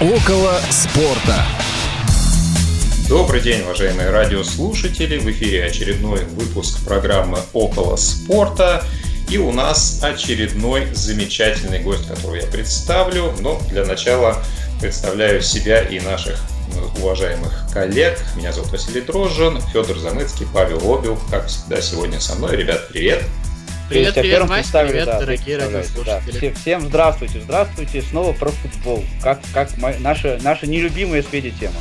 Около спорта. Добрый день, уважаемые радиослушатели. В эфире очередной выпуск программы «Около спорта». И у нас очередной замечательный гость, которого я представлю. Но для начала представляю себя и наших э, уважаемых коллег. Меня зовут Василий Дрожжин, Федор Замыцкий, Павел Обил. Как всегда, сегодня со мной. Ребят! Привет, привет, привет, Вась, привет, да, дорогие радиослушатели. Да. Всем здравствуйте, здравствуйте, снова про футбол, как, как наша, наша нелюбимая с тема.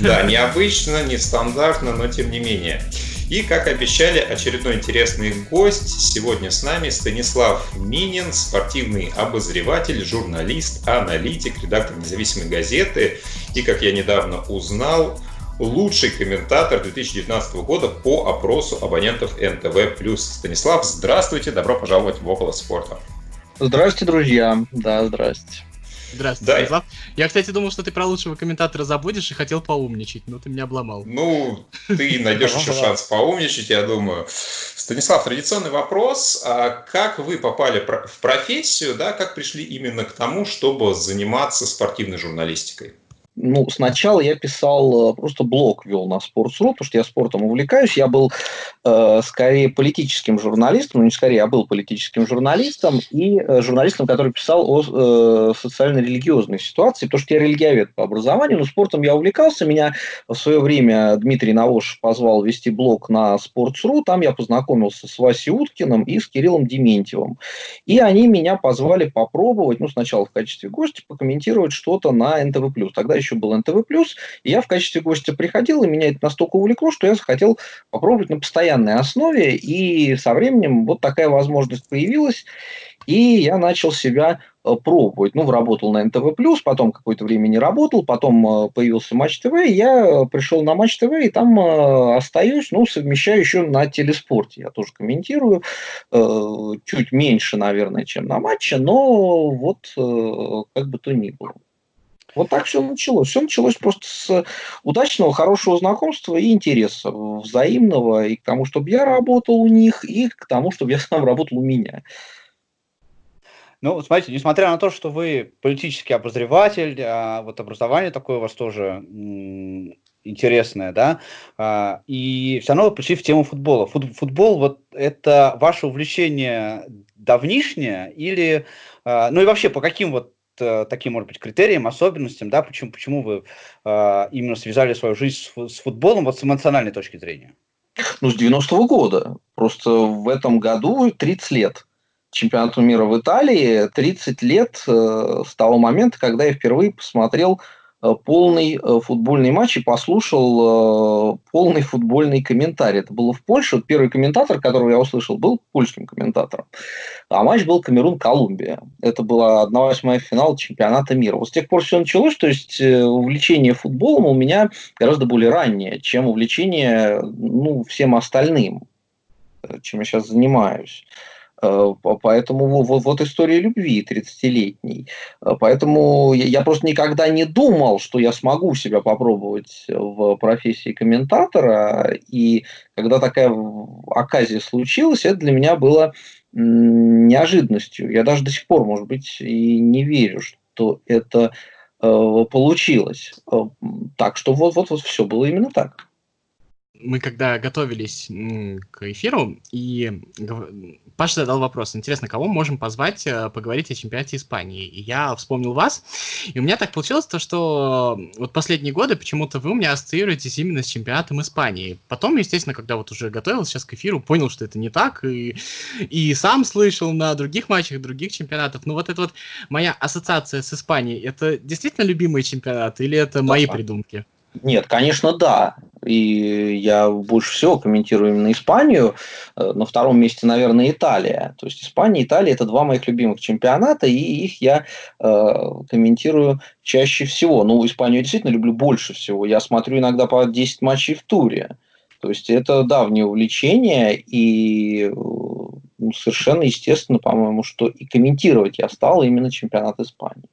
Да, необычно, нестандартно, но тем не менее. И, как обещали, очередной интересный гость. Сегодня с нами Станислав Минин, спортивный обозреватель, журналист, аналитик, редактор независимой газеты. И, как я недавно узнал, лучший комментатор 2019 года по опросу абонентов НТВ+. Станислав, здравствуйте, добро пожаловать в «Около спорта». Здравствуйте, друзья. Да, здрасте. Здравствуйте, да. Станислав. Я, кстати, думал, что ты про лучшего комментатора забудешь и хотел поумничать, но ты меня обломал. Ну, ты найдешь еще шанс поумничать, я думаю. Станислав, традиционный вопрос. А как вы попали в профессию, да, как пришли именно к тому, чтобы заниматься спортивной журналистикой? Ну, сначала я писал, э, просто блог вел на Sports.ru, потому что я спортом увлекаюсь. Я был э, скорее политическим журналистом, ну не скорее, я был политическим журналистом и э, журналистом, который писал о э, социально-религиозной ситуации, потому что я религиовед по образованию, но спортом я увлекался. Меня в свое время Дмитрий Навош позвал вести блог на Sports.ru, там я познакомился с Васей Уткиным и с Кириллом Дементьевым. И они меня позвали попробовать, ну, сначала в качестве гостя, покомментировать что-то на НТВ+. Тогда еще был НТВ+, и я в качестве гостя приходил, и меня это настолько увлекло, что я захотел попробовать на постоянной основе, и со временем вот такая возможность появилась, и я начал себя э, пробовать. Ну, работал на НТВ+, потом какое-то время не работал, потом э, появился Матч ТВ, я пришел на Матч ТВ, и там э, остаюсь, ну, совмещаю еще на телеспорте. Я тоже комментирую, чуть меньше, наверное, чем на матче, но вот как бы то ни было. Вот так все началось. Все началось просто с удачного, хорошего знакомства и интереса взаимного и к тому, чтобы я работал у них, и к тому, чтобы я сам работал у меня. Ну, смотрите, несмотря на то, что вы политический обозреватель, а вот образование такое у вас тоже интересное, да, а, и все равно вы пришли в тему футбола. Футбол, вот это ваше увлечение давнишнее или, а, ну и вообще по каким вот таким, может быть, критериям, особенностям, да, почему, почему вы э, именно связали свою жизнь с, с футболом вот с эмоциональной точки зрения? Ну, с 90-го года. Просто в этом году 30 лет чемпионату мира в Италии, 30 лет э, с того момента, когда я впервые посмотрел Э, полный э, футбольный матч и послушал э, полный футбольный комментарий. Это было в Польше. Первый комментатор, которого я услышал, был польским комментатором. А матч был Камерун-Колумбия. Это была 1-8 финал чемпионата мира. Вот с тех пор все началось, то есть увлечение футболом у меня гораздо более раннее, чем увлечение ну, всем остальным, чем я сейчас занимаюсь. Э, поэтому вот, вот история любви 30-летней. Э, поэтому я просто никогда не думал, что я смогу себя попробовать в профессии комментатора. И когда такая оказия случилась, это для меня было неожиданностью. Я даже до сих пор, может быть, и не верю, что это э, получилось. Так что вот, вот, вот все было именно так мы когда готовились к эфиру, и Паша задал вопрос, интересно, кого можем позвать э, поговорить о чемпионате Испании? И я вспомнил вас, и у меня так получилось то, что вот последние годы почему-то вы у меня ассоциируетесь именно с чемпионатом Испании. Потом, естественно, когда вот уже готовился сейчас к эфиру, понял, что это не так, и, и сам слышал на других матчах других чемпионатов. Ну вот это вот моя ассоциация с Испанией, это действительно любимые чемпионаты или это да. мои придумки? Нет, конечно, да. И я больше всего комментирую именно Испанию. Э, на втором месте, наверное, Италия. То есть Испания и Италия – это два моих любимых чемпионата, и их я э, комментирую чаще всего. Ну, Испанию я действительно люблю больше всего. Я смотрю иногда по 10 матчей в туре. То есть это давнее увлечение, и ну, совершенно естественно, по-моему, что и комментировать я стал именно чемпионат Испании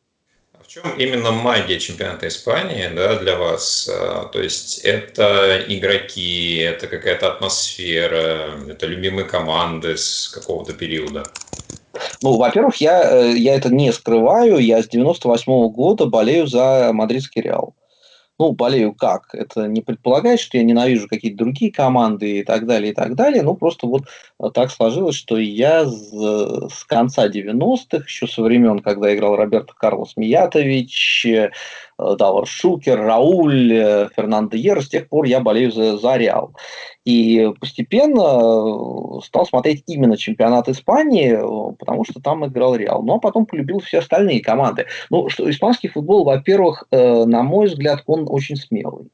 чем именно магия чемпионата Испании да, для вас? А, то есть это игроки, это какая-то атмосфера, это любимые команды с какого-то периода? Ну, во-первых, я, э, я это не скрываю. Я с 98 -го года болею за мадридский Реал. Ну, болею как? Это не предполагает, что я ненавижу какие-то другие команды и так далее, и так далее. Ну, просто вот так сложилось, что я с, с конца 90-х, еще со времен, когда играл Роберто Карлос Миятович, Э, Давар Шукер, Рауль, э, Фернандо Ер. С тех пор я болею за, за Реал. И постепенно э, стал смотреть именно чемпионат Испании, потому что там играл Реал. Ну, а потом полюбил все остальные команды. Ну, что испанский футбол, во-первых, на мой взгляд, он очень смелый.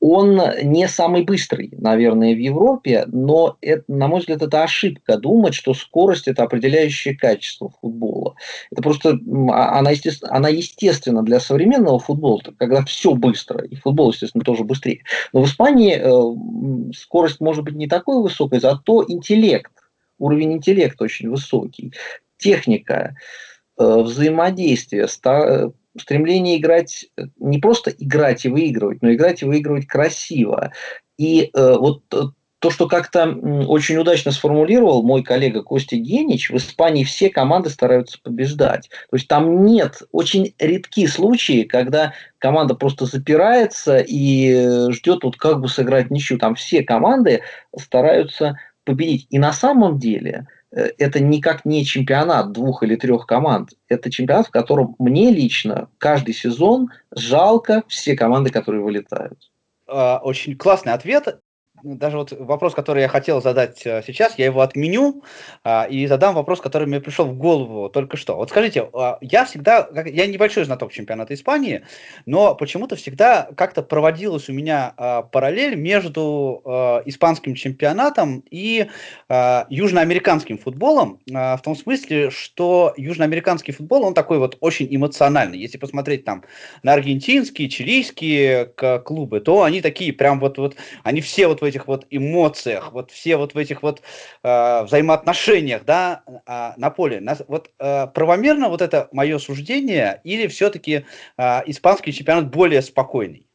Он не самый быстрый, наверное, в Европе, но, это, на мой взгляд, это ошибка думать, что скорость – это определяющее качество футбола. Это просто, а, она, естественно, она естественно для современного футбола, когда все быстро, и футбол, естественно, тоже быстрее. Но в Испании э, скорость может быть не такой высокой, зато интеллект, уровень интеллекта очень высокий, техника, э, взаимодействие, стремление играть, э, не просто играть и выигрывать, но играть и выигрывать красиво. И э, вот э, то, что как-то очень удачно сформулировал мой коллега Костя Генич, в Испании все команды стараются побеждать. То есть там нет, очень редки случаи, когда команда просто запирается и э, ждет вот как бы сыграть ничью. Там все команды стараются победить. И на самом деле это никак не чемпионат двух или трех команд. Это чемпионат, в котором мне лично каждый сезон жалко все команды, которые вылетают. А, очень классный ответ. Ну, даже вот вопрос, который я хотел задать э, сейчас, я его отменю а, и задам вопрос, который мне пришел в голову только что. Вот скажите, а, я всегда, я небольшой знаток чемпионата Испании, но почему-то всегда как-то проводилась у меня а, параллель между испанским чемпионатом и южноамериканским футболом, в том смысле, что южноамериканский футбол, он такой вот очень эмоциональный. Если посмотреть там на аргентинские, чилийские клубы, то они такие прям вот, вот они все вот в этих вот эмоциях, вот все вот в этих вот э, взаимоотношениях, да, э, на поле. Нас, вот э, правомерно вот это мое суждение или все-таки э, испанский чемпионат более спокойный?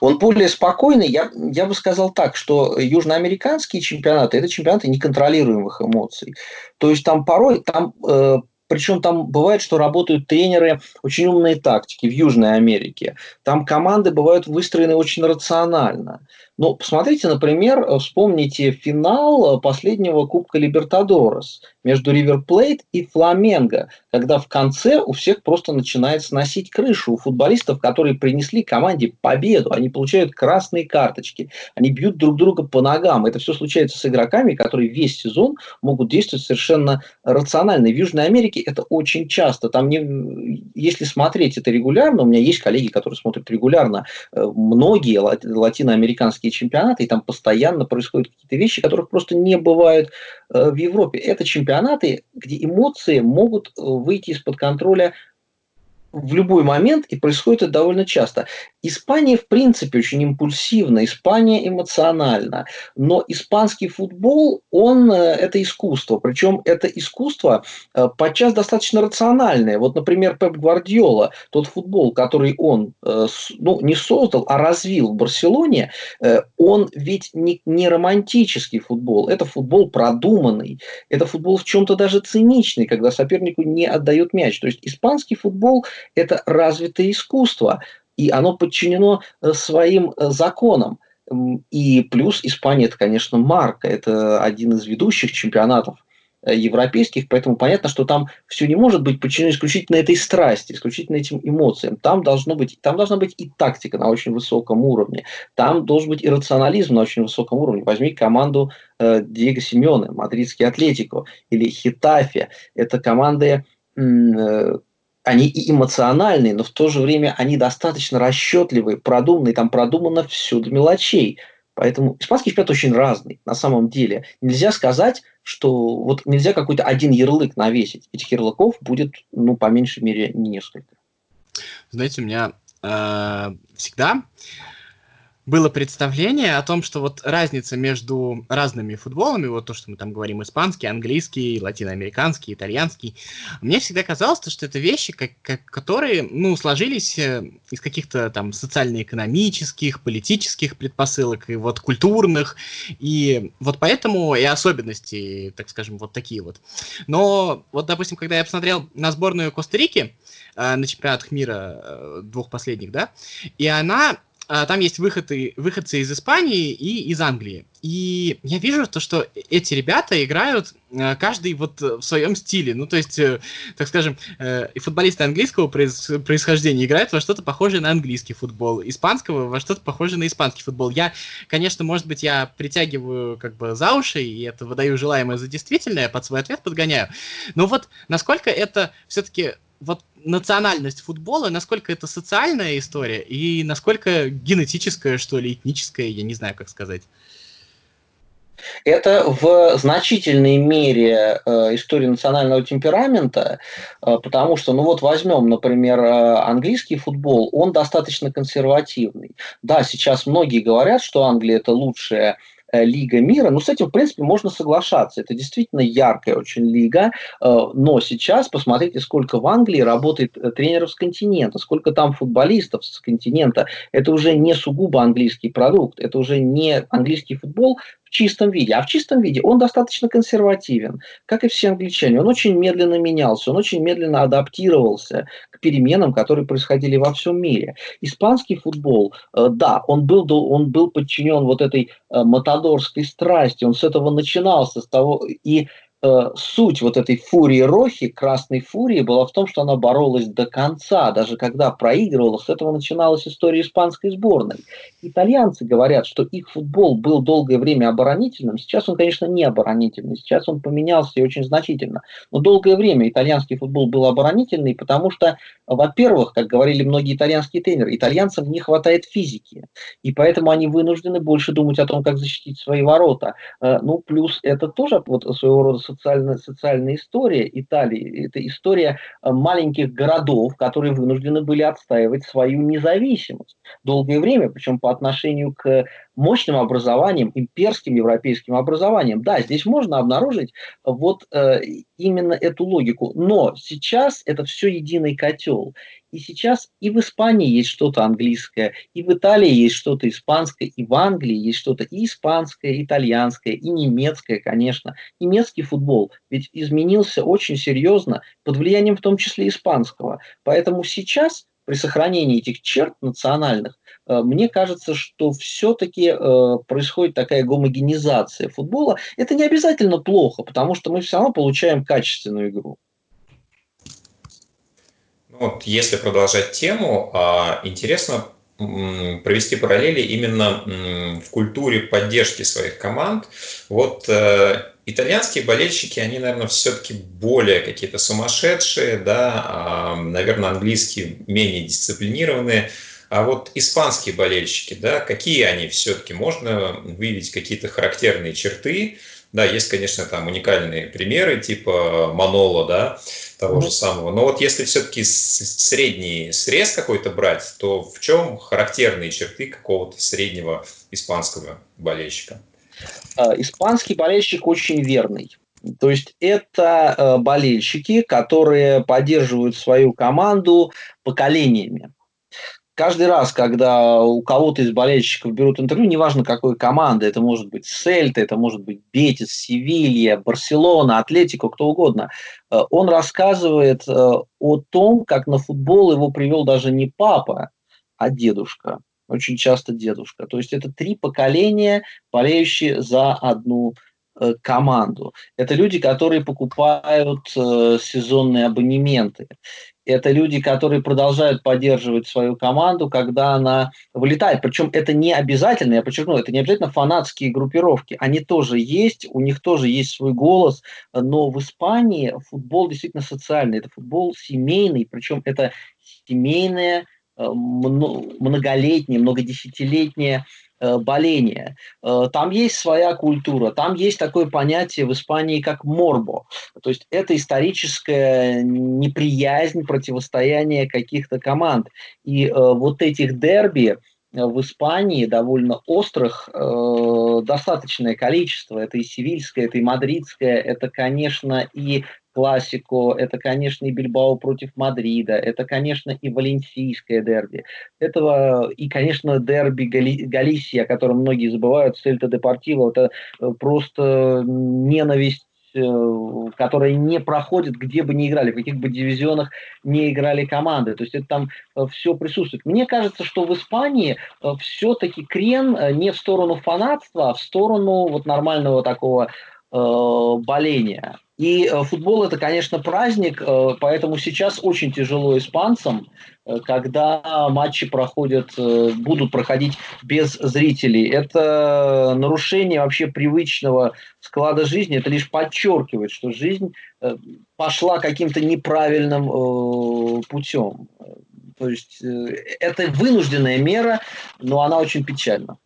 Он более спокойный. Я, я бы сказал так, что южноамериканские чемпионаты – это чемпионаты неконтролируемых эмоций. То есть там порой, там э, причем там бывает, что работают тренеры очень умные тактики в Южной Америке. Там команды бывают выстроены очень рационально. Но посмотрите, например, вспомните финал последнего Кубка Либертадорес между Ривер Плейт и Фламенго, когда в конце у всех просто начинает сносить крышу. У футболистов, которые принесли команде победу, они получают красные карточки, они бьют друг друга по ногам. Это все случается с игроками, которые весь сезон могут действовать совершенно рационально. В Южной Америке это очень часто. Там не, если смотреть это регулярно, у меня есть коллеги, которые смотрят регулярно э, многие латиноамериканские европейские чемпионаты, и там постоянно происходят какие-то вещи, которых просто не бывает э, в Европе. Это чемпионаты, где эмоции могут э, выйти из-под контроля в любой момент, и происходит это довольно часто. Испания, в принципе, очень импульсивна, Испания эмоциональна, но испанский футбол, он э, это искусство, причем это искусство э, подчас достаточно рациональное. Вот, например, Пеп Гвардиола, тот футбол, который он э, ну, не создал, а развил в Барселоне, он ведь не, не романтический футбол, это футбол продуманный, это футбол в чем-то даже циничный, когда сопернику не отдают мяч. То есть испанский футбол – это развитое искусство – и оно подчинено э, своим э, законам. И плюс Испания это, конечно, марка, это один из ведущих чемпионатов э, европейских, поэтому понятно, что там все не может быть подчинено исключительно этой страсти, исключительно этим эмоциям. Там, должно быть, там должна быть и тактика на очень высоком уровне, там должен быть и рационализм на очень высоком уровне. Возьми команду э, Диего Симеона, Мадридский Атлетико или Хитафе. Это команды, э, они и эмоциональные, но в то же время они достаточно расчетливые, продуманные, там продумано все до мелочей. Поэтому испанский чемпионат очень разный на самом деле. Нельзя сказать, что вот нельзя какой-то один ярлык навесить. Этих ярлыков будет, ну, по меньшей мере, несколько. Знаете, у меня э, всегда было представление о том, что вот разница между разными футболами, вот то, что мы там говорим, испанский, английский, латиноамериканский, итальянский, мне всегда казалось, что это вещи, как, как, которые, ну, сложились э, из каких-то там социально-экономических, политических предпосылок и вот культурных, и вот поэтому и особенности, так скажем, вот такие вот. Но вот, допустим, когда я посмотрел на сборную Коста-Рики, э, на чемпионатах мира э, двух последних, да, и она там есть выходы, выходцы из Испании и из Англии. И я вижу то, что эти ребята играют а, каждый вот в своем стиле. Ну, то есть, э, так скажем, э, и футболисты английского происхождения играют во что-то похожее на английский футбол, испанского во что-то похожее на испанский футбол. Я, конечно, может быть, я притягиваю как бы за уши, и это выдаю желаемое за действительное, под свой ответ подгоняю. Но вот насколько это все-таки вот национальность футбола, насколько это социальная история и насколько генетическая, что ли, этническая, я не знаю, как сказать. Это в значительной мере э, история национального темперамента, э, потому что, ну вот возьмем, например, э, английский футбол, он достаточно консервативный. Да, сейчас многие говорят, что Англия это лучшая лига мира. Ну, с этим, в принципе, можно соглашаться. Это действительно яркая очень лига. Э, но сейчас посмотрите, сколько в Англии работает э, тренеров с континента, сколько там футболистов с континента. Это уже не сугубо английский продукт, это уже не английский футбол в чистом виде. А в чистом виде он достаточно консервативен, как и все англичане. Он очень медленно менялся, он очень медленно адаптировался к переменам, которые происходили во всем мире. Испанский футбол, э, да, он был, он был подчинен вот этой э, матадорской страсти, он с этого начинался, с того, и Э, суть вот этой фурии Рохи, красной фурии, была в том, что она боролась до конца, даже когда проигрывала, с этого начиналась история испанской сборной. Итальянцы говорят, что их футбол был долгое время оборонительным, сейчас он, конечно, не оборонительный, сейчас он поменялся и очень значительно, но долгое время итальянский футбол был оборонительный, потому что, во-первых, как говорили многие итальянские тренеры, итальянцам не хватает физики, и поэтому они вынуждены больше думать о том, как защитить свои ворота. Э, ну, плюс это тоже вот своего рода социальная, социальная история Италии. Это история э, маленьких городов, которые вынуждены были отстаивать свою независимость долгое время, причем по отношению к мощным образованиям, имперским европейским образованиям. Да, здесь можно обнаружить вот э, именно эту логику, но сейчас это все единый котел. И сейчас и в Испании есть что-то английское, и в Италии есть что-то испанское, и в Англии есть что-то и испанское, и итальянское, и немецкое, конечно. Немецкий футбол ведь изменился очень серьезно под влиянием в том числе испанского. Поэтому сейчас при сохранении этих черт национальных, э, мне кажется, что все-таки э, происходит такая гомогенизация футбола. Это не обязательно плохо, потому что мы все равно получаем качественную игру. Вот, если продолжать тему, а, интересно провести параллели именно в культуре поддержки своих команд. Вот э, итальянские болельщики, они, наверное, все-таки более какие-то сумасшедшие, да, а, наверное, английские менее дисциплинированные. А вот испанские болельщики, да, какие они все-таки? Можно выявить какие-то характерные черты, да, есть, конечно, там уникальные примеры, типа Манола, да, того mm-hmm. же самого. Но вот если все-таки средний срез какой-то брать, то в чем характерные черты какого-то среднего испанского болельщика? А, испанский болельщик очень верный. То есть это э, болельщики, которые поддерживают свою команду поколениями каждый раз, когда у кого-то из болельщиков берут интервью, неважно какой команды, это может быть Сельта, это может быть Бетис, Севилья, Барселона, Атлетико, кто угодно, э, он рассказывает э, о том, как на футбол его привел даже не папа, а дедушка. Очень часто дедушка. То есть это три поколения, болеющие за одну команду. Это люди, которые покупают сезонные абонементы это люди, которые продолжают поддерживать свою команду, когда она вылетает. Причем это не обязательно, я подчеркну, это не обязательно фанатские группировки. Они тоже есть, у них тоже есть свой голос, но в Испании футбол действительно социальный, это футбол семейный, причем это семейное, э, многолетнее, Э, боления. Э, там есть своя культура, там есть такое понятие в Испании, как морбо. То есть это историческая неприязнь, противостояние каких-то команд. И э, вот этих дерби, в Испании довольно острых э, достаточное количество. Это и севильское, это и мадридское, это, конечно, и классику, это, конечно, и Бильбао против Мадрида, это, конечно, и валенсийское дерби, этого и, конечно, дерби Гали, Галисия, о котором многие забывают, Сельта Депортиво, это э, просто ненависть Э, которые не проходят, где бы ни играли, в каких бы дивизионах не играли команды. То есть это там э, все присутствует. Мне кажется, что в Испании все-таки крен не в сторону фанатства, а в сторону вот нормального такого боления. И э, футбол это, конечно, праздник, э, поэтому сейчас очень тяжело испанцам, э, когда матчи проходят, будут проходить без зрителей. Это нарушение вообще привычного склада жизни. Это лишь подчеркивает, что жизнь пошла каким-то неправильным путем. То есть это вынужденная мера, но она очень печальна.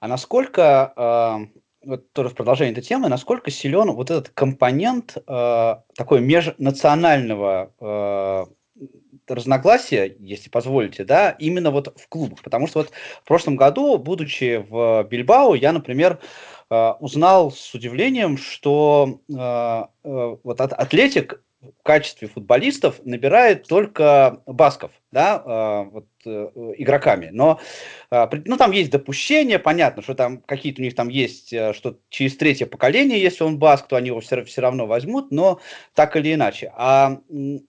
А насколько вот тоже в продолжение этой темы, насколько силен вот этот компонент э, такой межнационального э, разногласия, если позволите, да, именно вот в клубах. Потому что вот в прошлом году, будучи в Бильбао, я, например, э, узнал с удивлением, что э, э, вот от, Атлетик в качестве футболистов набирает только басков, да, э, вот, э, игроками. Но э, ну, там есть допущения, понятно, что там какие-то у них там есть, э, что через третье поколение, если он баск, то они его все, все равно возьмут, но так или иначе. А,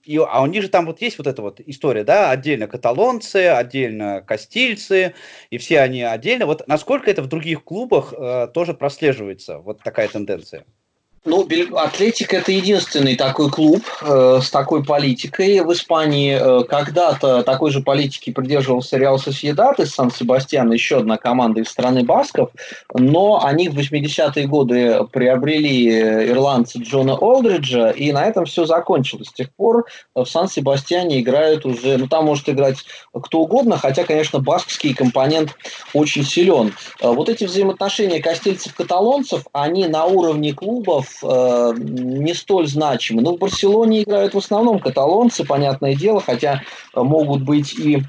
и, а у них же там вот есть вот эта вот история, да, отдельно каталонцы, отдельно кастильцы, и все они отдельно. Вот насколько это в других клубах э, тоже прослеживается, вот такая тенденция? Ну, Атлетик это единственный такой клуб э, с такой политикой в Испании. Э, когда-то такой же политики придерживался Реал Сосьедад из Сан-Себастьяна, еще одна команда из страны Басков, но они в 80-е годы приобрели э, ирландца Джона Олдриджа, и на этом все закончилось. С тех пор в Сан-Себастьяне играют уже, ну там может играть кто угодно, хотя, конечно, баскский компонент очень силен. Э, вот эти взаимоотношения кастильцев-каталонцев, они на уровне клубов э, не столь значимы. Но в Барселоне играют в основном каталонцы, понятное дело, хотя могут быть и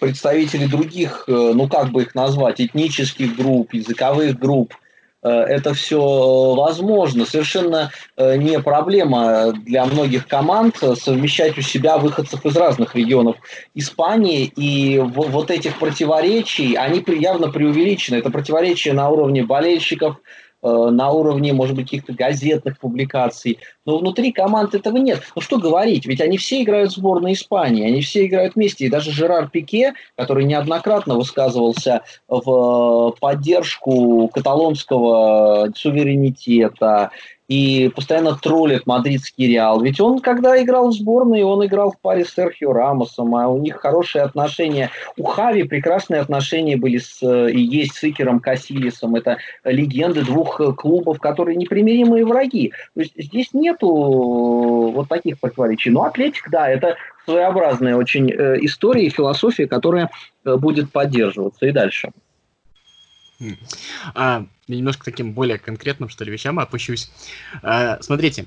представители других, э, ну как бы их назвать, этнических групп, языковых групп. Э, это все возможно. Совершенно э, не проблема для многих команд совмещать у себя выходцев из разных регионов Испании. И вот этих противоречий, они явно преувеличены. Это противоречия на уровне болельщиков, на уровне, может быть, каких-то газетных публикаций. Но внутри команд этого нет. Ну что говорить, ведь они все играют в сборной Испании, они все играют вместе. И даже Жерар Пике, который неоднократно высказывался в поддержку каталонского суверенитета и постоянно троллит мадридский Реал. Ведь он, когда играл в сборной, он играл в паре с Серхио Рамосом, а у них хорошие отношения. У Хави прекрасные отношения были с, и есть с Икером Касилисом. Это легенды двух клубов, которые непримиримые враги. То есть здесь нету вот таких противоречий. Но Атлетик, да, это своеобразная очень э, история и философия, которая э, будет поддерживаться и дальше. А, немножко таким более конкретным, что ли, вещам опущусь. А, смотрите,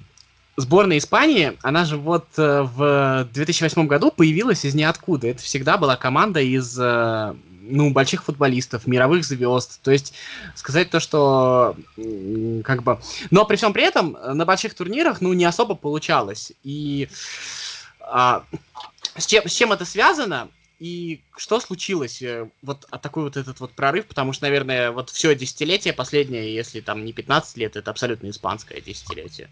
сборная Испании, она же вот э, в 2008 году появилась из ниоткуда. Это всегда была команда из э, ну, больших футболистов, мировых звезд. То есть сказать то, что как бы... Но при всем при этом на больших турнирах, ну, не особо получалось. И а, с, чем, с чем это связано? И что случилось? Э, вот а такой вот этот вот прорыв, потому что, наверное, вот все десятилетие последнее, если там не 15 лет, это абсолютно испанское десятилетие.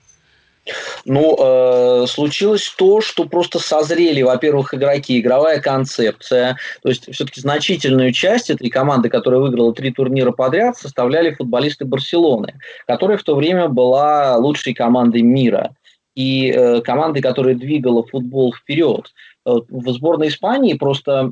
Ну, э, случилось то, что просто созрели, во-первых, игроки, игровая концепция. То есть, все-таки значительную часть этой команды, которая выиграла три турнира подряд, составляли футболисты Барселоны, которая в то время была лучшей командой мира и э, командой, которая двигала футбол вперед. Э, в сборной Испании просто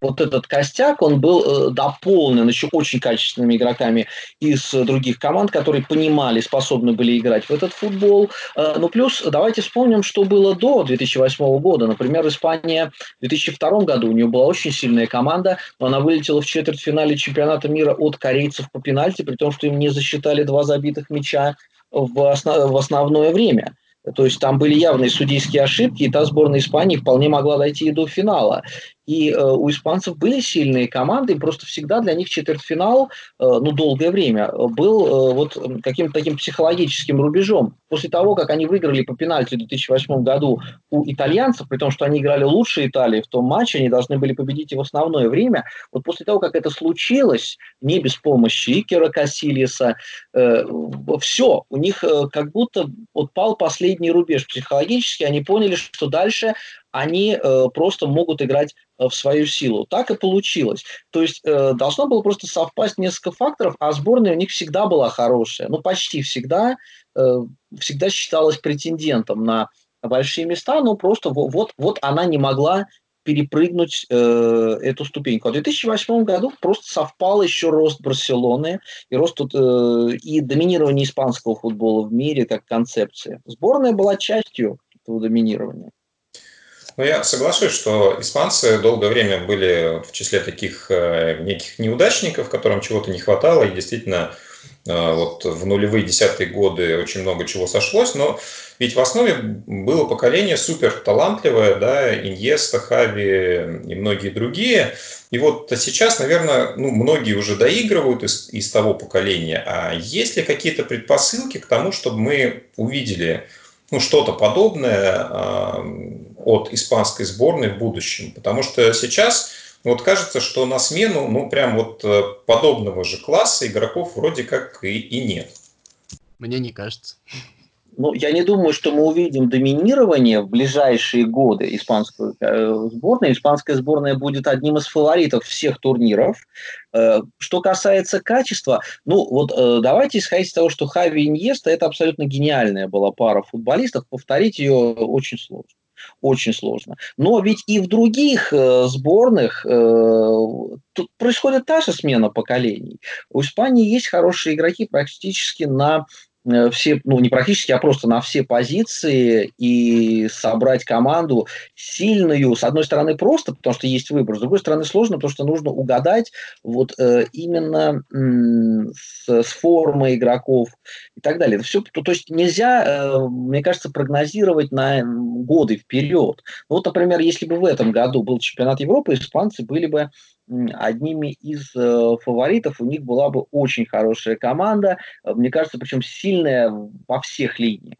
вот этот костяк, он был э, дополнен еще очень качественными игроками из других команд, которые понимали, способны были играть в этот футбол. Э, ну, плюс давайте вспомним, что было до 2008 года. Например, Испания в 2002 году, у нее была очень сильная команда, но она вылетела в четвертьфинале чемпионата мира от корейцев по пенальти, при том, что им не засчитали два забитых мяча в, основ, в основное время. То есть там были явные судейские ошибки, и та сборная Испании вполне могла дойти и до финала. И э, у испанцев были сильные команды, просто всегда для них четвертьфинал, э, ну, долгое время, был э, вот каким-то таким психологическим рубежом. После того, как они выиграли по пенальти в 2008 году у итальянцев, при том, что они играли лучше Италии в том матче, они должны были победить и в основное время, вот после того, как это случилось, не без помощи Икера Кассилиса, э, все, у них э, как будто вот пал последний рубеж психологически, они поняли, что дальше они э, просто могут играть э, в свою силу. Так и получилось. То есть э, должно было просто совпасть несколько факторов, а сборная у них всегда была хорошая. Ну, почти всегда. Э, всегда считалась претендентом на большие места, но просто вот, вот, вот она не могла перепрыгнуть э, эту ступеньку. А в 2008 году просто совпал еще рост Барселоны и рост э, и доминирование испанского футбола в мире как концепция. Сборная была частью этого доминирования. Ну, я соглашусь, что испанцы долгое время были в числе таких э, неких неудачников, которым чего-то не хватало, и действительно э, вот в нулевые десятые годы очень много чего сошлось, но ведь в основе было поколение супер талантливое, да, Иньеста, Хави и многие другие. И вот сейчас, наверное, ну, многие уже доигрывают из, из того поколения. А есть ли какие-то предпосылки к тому, чтобы мы увидели ну, что-то подобное от испанской сборной в будущем. Потому что сейчас вот кажется, что на смену, ну, прям вот э, подобного же класса игроков вроде как и, и нет. Мне не кажется. Ну, я не думаю, что мы увидим доминирование в ближайшие годы испанской э, сборной. Испанская сборная будет одним из фаворитов всех турниров. Э, что касается качества, ну вот э, давайте исходить из того, что Хави и Иньеста – это абсолютно гениальная была пара футболистов. Повторить ее очень сложно очень сложно. Но ведь и в других э, сборных э, тут происходит та же смена поколений. У Испании есть хорошие игроки практически на все, ну не практически, а просто на все позиции и собрать команду сильную, с одной стороны просто, потому что есть выбор, с другой стороны сложно, потому что нужно угадать вот э, именно м, с, с формой игроков и так далее. Все, то, то есть нельзя, э, мне кажется, прогнозировать на годы вперед. Ну, вот, например, если бы в этом году был чемпионат Европы, испанцы были бы одними из э, фаворитов. У них была бы очень хорошая команда, э, мне кажется, причем сильная во всех линиях.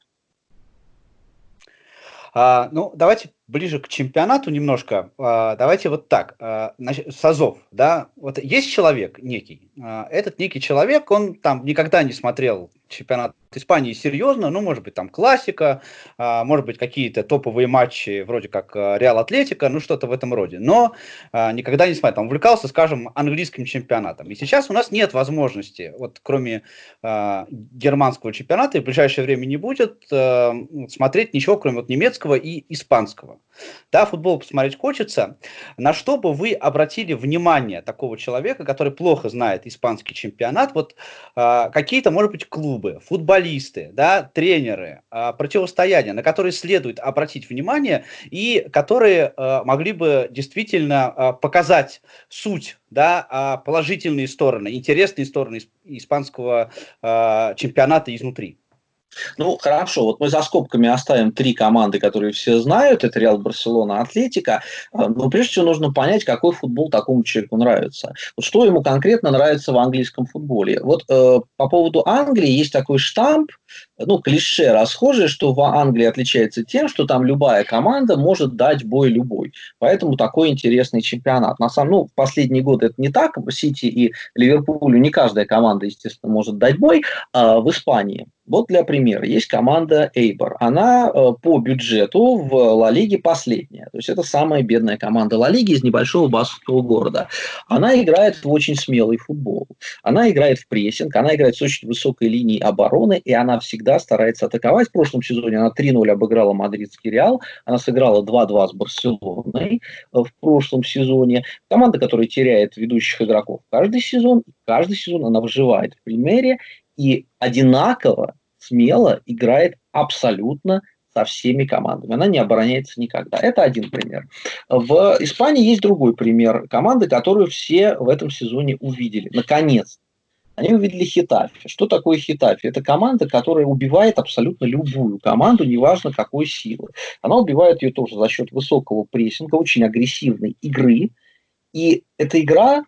А, ну, давайте ближе к чемпионату немножко. А, давайте вот так. А, Сазов, да, вот есть человек некий. А, этот некий человек, он там никогда не смотрел чемпионат Испании серьезно, ну, может быть, там классика, может быть, какие-то топовые матчи, вроде как Реал Атлетика, ну, что-то в этом роде. Но никогда не смотрел, там, увлекался, скажем, английским чемпионатом. И сейчас у нас нет возможности, вот кроме германского чемпионата, и в ближайшее время не будет, смотреть ничего, кроме вот немецкого и испанского. Да, футбол посмотреть хочется. На что бы вы обратили внимание такого человека, который плохо знает испанский чемпионат? Вот какие-то, может быть, клубы, футбол футболисты, да, тренеры, э, противостояния, на которые следует обратить внимание и которые э, могли бы действительно э, показать суть, да, э, положительные стороны, интересные стороны испанского э, чемпионата изнутри. Ну, хорошо, вот мы за скобками оставим три команды, которые все знают, это Реал, Барселона, Атлетика, но прежде всего нужно понять, какой футбол такому человеку нравится. Вот что ему конкретно нравится в английском футболе. Вот э, по поводу Англии есть такой штамп, ну, клише расхожее, что в Англии отличается тем, что там любая команда может дать бой любой. Поэтому такой интересный чемпионат. На самом, ну, в последние годы это не так. Сити и Ливерпулю не каждая команда, естественно, может дать бой. А в Испании вот для примера, есть команда Эйбор. Она э, по бюджету в Ла Лиге последняя. То есть это самая бедная команда Ла Лиги из небольшого баскетбольного города. Она играет в очень смелый футбол. Она играет в прессинг, она играет с очень высокой линией обороны, и она всегда старается атаковать. В прошлом сезоне она 3-0 обыграла Мадридский Реал. Она сыграла 2-2 с Барселоной э, в прошлом сезоне. Команда, которая теряет ведущих игроков каждый сезон. Каждый сезон она выживает в примере и одинаково смело играет абсолютно со всеми командами. Она не обороняется никогда. Это один пример. В Испании есть другой пример команды, которую все в этом сезоне увидели. Наконец. Они увидели Хитафи. Что такое Хитафи? Это команда, которая убивает абсолютно любую команду, неважно какой силы. Она убивает ее тоже за счет высокого прессинга, очень агрессивной игры. И эта игра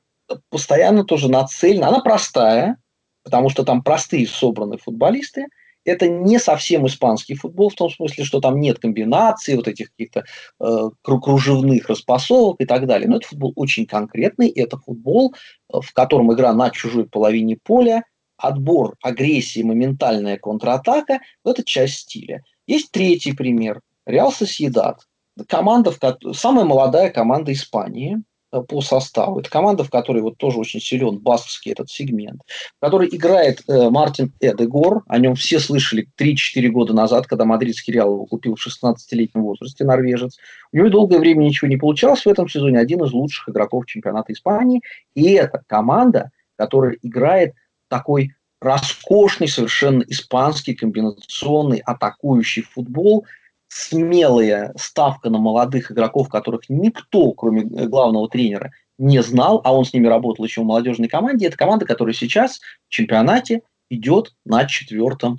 постоянно тоже нацелена. Она простая, потому что там простые собраны футболисты – это не совсем испанский футбол, в том смысле, что там нет комбинаций, вот этих каких-то э, кружевных распасовок и так далее. Но это футбол очень конкретный, это футбол, э, в котором игра на чужой половине поля, отбор, агрессии, моментальная контратака – это часть стиля. Есть третий пример. Реал Сосьедад. Команда, в, самая молодая команда Испании – по составу. Это команда, в которой вот тоже очень силен баскский этот сегмент, в которой играет э, Мартин Эдегор, о нем все слышали 3-4 года назад, когда мадридский Реал его купил в 16-летнем возрасте, норвежец. У него долгое время ничего не получалось в этом сезоне, один из лучших игроков чемпионата Испании. И это команда, которая играет такой роскошный, совершенно испанский комбинационный атакующий футбол – смелая ставка на молодых игроков, которых никто, кроме главного тренера, не знал, а он с ними работал еще в молодежной команде, это команда, которая сейчас в чемпионате идет на четвертом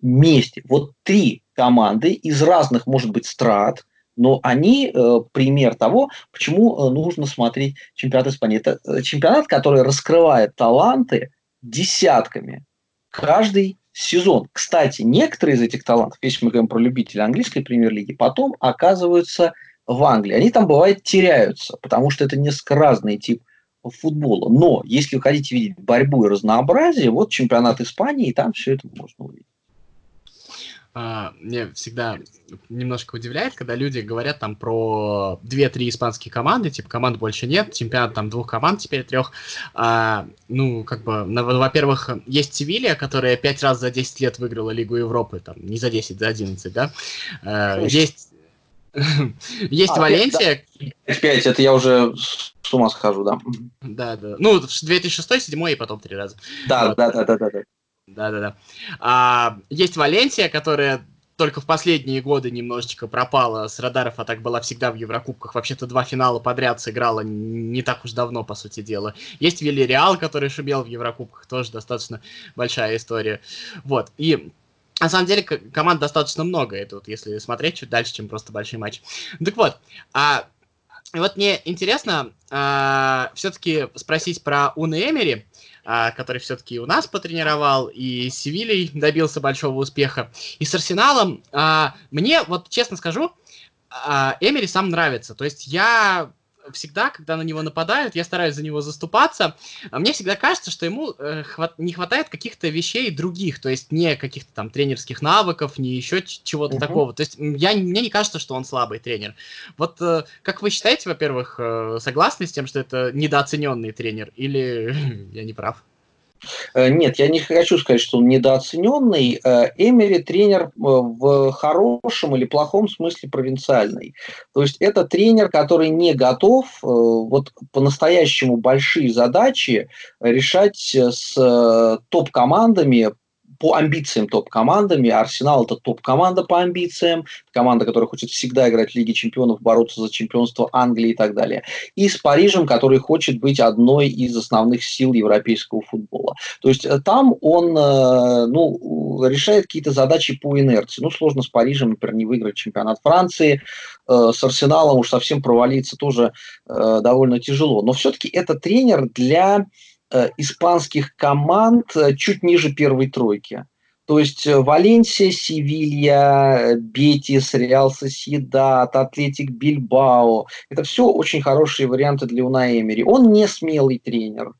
месте. Вот три команды из разных, может быть, страт, но они э, пример того, почему э, нужно смотреть чемпионат Испании. Это э, чемпионат, который раскрывает таланты десятками каждый сезон. Кстати, некоторые из этих талантов, если мы говорим про любителей английской премьер-лиги, потом оказываются в Англии. Они там, бывает, теряются, потому что это несколько разный тип футбола. Но если вы хотите видеть борьбу и разнообразие, вот чемпионат Испании, и там все это можно увидеть. Uh, мне всегда немножко удивляет, когда люди говорят там про 2-3 испанские команды, типа команд больше нет, чемпионат там двух команд, теперь трех. Uh, ну, как бы, во-первых, есть Севилья, которая 5 раз за 10 лет выиграла Лигу Европы, там, не за 10, за 11, да? Uh, есть есть а, Валенсия. 5, это я уже с ума схожу, да. Да, да. Ну, 2006, 2007 и потом три раза. Да, да, да, да, да. Да-да-да. А, есть Валенсия, которая только в последние годы немножечко пропала с радаров, а так была всегда в Еврокубках. Вообще-то два финала подряд сыграла не так уж давно, по сути дела. Есть Вильяреал, который шумел в Еврокубках, тоже достаточно большая история. Вот, и на самом деле команд достаточно много, это вот если смотреть чуть дальше, чем просто большой матч. Так вот, а вот мне интересно а, все-таки спросить про Уна Эмери. А, который все-таки у нас потренировал, и с Севильей добился большого успеха. И с Арсеналом а, мне, вот честно скажу, а, Эмери сам нравится. То есть я всегда, когда на него нападают, я стараюсь за него заступаться. А мне всегда кажется, что ему э, не хватает каких-то вещей других, то есть не каких-то там тренерских навыков, не еще чего-то uh-huh. такого. То есть я, мне не кажется, что он слабый тренер. Вот э, как вы считаете, во-первых, э, согласны с тем, что это недооцененный тренер, или я не прав? Э, нет, я не хочу сказать, что он недооцененный. Э, Эмери тренер э, в хорошем или плохом смысле провинциальный. То есть это тренер, который не готов вот по-настоящему большие задачи решать с топ-командами по амбициям топ-командами. Арсенал это топ-команда по амбициям, команда, которая хочет всегда играть в Лиге чемпионов, бороться за чемпионство Англии и так далее. И с Парижем, который хочет быть одной из основных сил европейского футбола. То есть э, там он э, ну, решает какие-то задачи по инерции. Ну, сложно с Парижем, например, не выиграть чемпионат Франции. Э, с Арсеналом уж совсем провалиться тоже довольно тяжело. Но все-таки это тренер для Э, испанских команд э, чуть ниже первой тройки. То есть э, Валенсия, Севилья, Бетис, Реал Соседат, Атлетик Бильбао. Это все очень хорошие варианты для Уна Эмери. Он не смелый тренер.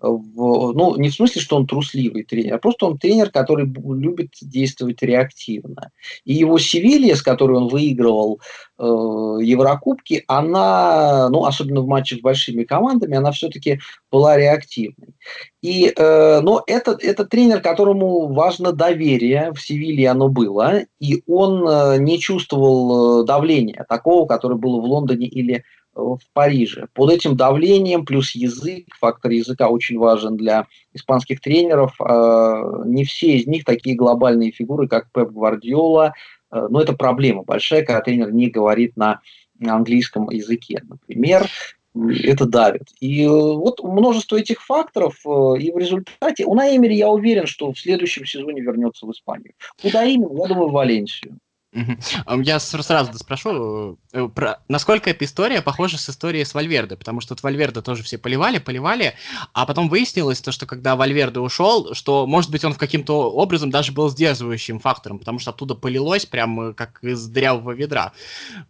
В, ну, не в смысле, что он трусливый тренер, а просто он тренер, который любит действовать реактивно. И его Севилья, с которой он выигрывал э, Еврокубки, она, ну, особенно в матчах с большими командами, она все-таки была реактивной. И, э, но это, это тренер, которому важно доверие, в Севилье оно было, и он э, не чувствовал э, давления такого, которое было в Лондоне или в Париже. Под этим давлением плюс язык, фактор языка очень важен для испанских тренеров. А, не все из них такие глобальные фигуры, как Пеп Гвардиола, а, но это проблема большая, когда тренер не говорит на английском языке. Например, это давит. И вот множество этих факторов, и в результате Унаи Эмери я уверен, что в следующем сезоне вернется в Испанию. Куда именно? Я думаю, в Валенсию. Я сразу спрошу, э, про, насколько эта история похожа с историей с Вальверде, потому что от Вальверде тоже все поливали, поливали, а потом выяснилось то, что когда Вальверде ушел, что, может быть, он в каким-то образом даже был сдерживающим фактором, потому что оттуда полилось прямо как из дырявого ведра.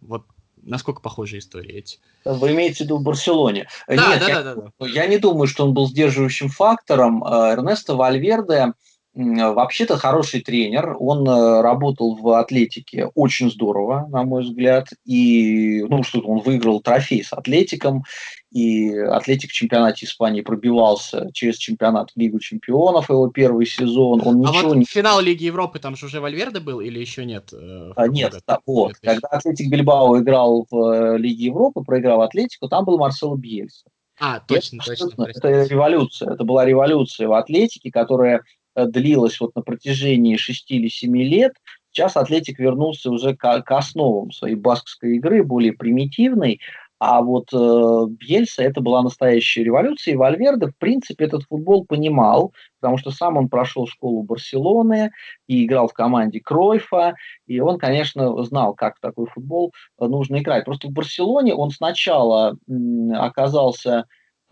Вот насколько похожи истории эти? Вы имеете в виду в Барселоне? Да, Нет, да, я, да, да. Я не думаю, что он был сдерживающим фактором. Э, Эрнесто Вальверде Вообще-то хороший тренер, он э, работал в Атлетике очень здорово, на мой взгляд, и, ну, что он выиграл трофей с Атлетиком, и Атлетик в чемпионате Испании пробивался через чемпионат в Лигу чемпионов, его первый сезон, он а ничего вот не... финал Лиги Европы там же уже Вальверде был или еще нет? Э, а, нет, да, вот, когда Атлетик Бильбао играл в э, Лиге Европы, проиграл Атлетику, там был Марсело Бьельса. А, точно, это, точно. Это революция, это была революция в Атлетике, которая Э, длилась вот на протяжении 6 или 7 лет, сейчас Атлетик вернулся уже к, к основам своей баскской игры, более примитивной, а вот э, Бьельса это была настоящая революция, и Вальверде, в принципе, этот футбол понимал, потому что сам он прошел школу Барселоны и играл в команде Кройфа, и он, конечно, знал, как такой футбол э, нужно играть. Просто в Барселоне он сначала м, оказался Э,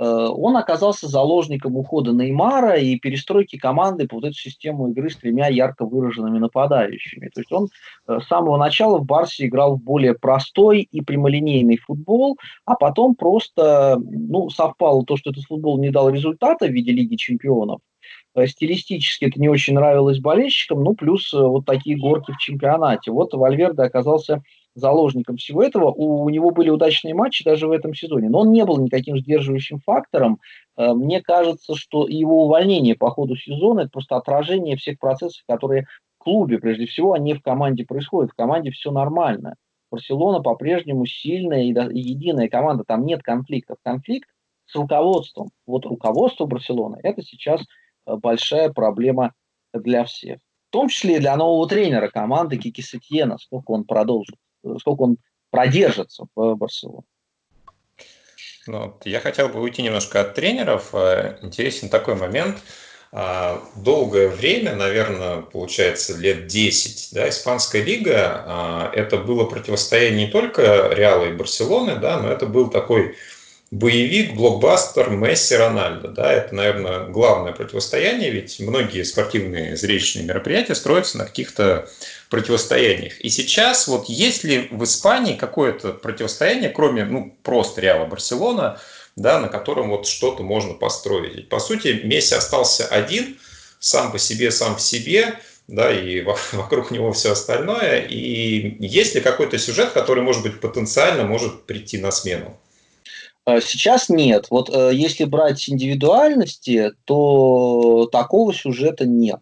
он оказался заложником ухода Неймара и перестройки команды по вот эту систему игры с тремя ярко выраженными нападающими. То есть он э, с самого начала в Барсе играл в более простой и прямолинейный футбол, а потом просто ну, совпало то, что этот футбол не дал результата в виде Лиги чемпионов, э, стилистически это не очень нравилось болельщикам, ну, плюс вот такие горки в чемпионате. Вот Вальверде оказался заложником всего этого. У, у него были удачные матчи даже в этом сезоне, но он не был никаким сдерживающим фактором. Э, мне кажется, что его увольнение по ходу сезона – это просто отражение всех процессов, которые в клубе, прежде всего, они в команде происходят. В команде все нормально. Барселона по-прежнему сильная и единая команда, там нет конфликтов. Конфликт с руководством. Вот руководство Барселоны – это сейчас э, большая проблема для всех. В том числе и для нового тренера команды Кики Сетьена, сколько он продолжит сколько он продержится в Барселоне. Ну, я хотел бы уйти немножко от тренеров. Э, интересен такой момент. А, долгое время, наверное, получается лет 10, да, Испанская лига, а, это было противостояние не только Реала и Барселоны, да, но это был такой боевик, блокбастер Месси Рональдо. Да, это, наверное, главное противостояние, ведь многие спортивные зрелищные мероприятия строятся на каких-то противостояниях. И сейчас вот есть ли в Испании какое-то противостояние, кроме ну, просто Реала Барселона, да, на котором вот что-то можно построить. Ведь, по сути, Месси остался один, сам по себе, сам в себе, да, и вокруг него все остальное. И есть ли какой-то сюжет, который, может быть, потенциально может прийти на смену? Э, сейчас нет. Вот э, если брать индивидуальности, то такого сюжета нет.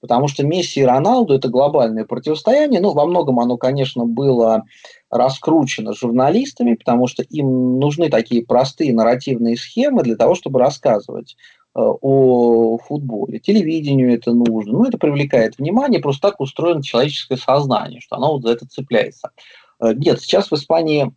Потому что Месси и Роналду – это глобальное противостояние. Ну, во многом оно, конечно, было раскручено журналистами, потому что им нужны такие простые нарративные схемы для того, чтобы рассказывать э, о футболе. Телевидению это нужно. Ну, это привлекает внимание. Просто так устроено человеческое сознание, что оно вот за это цепляется. Нет, сейчас в Испании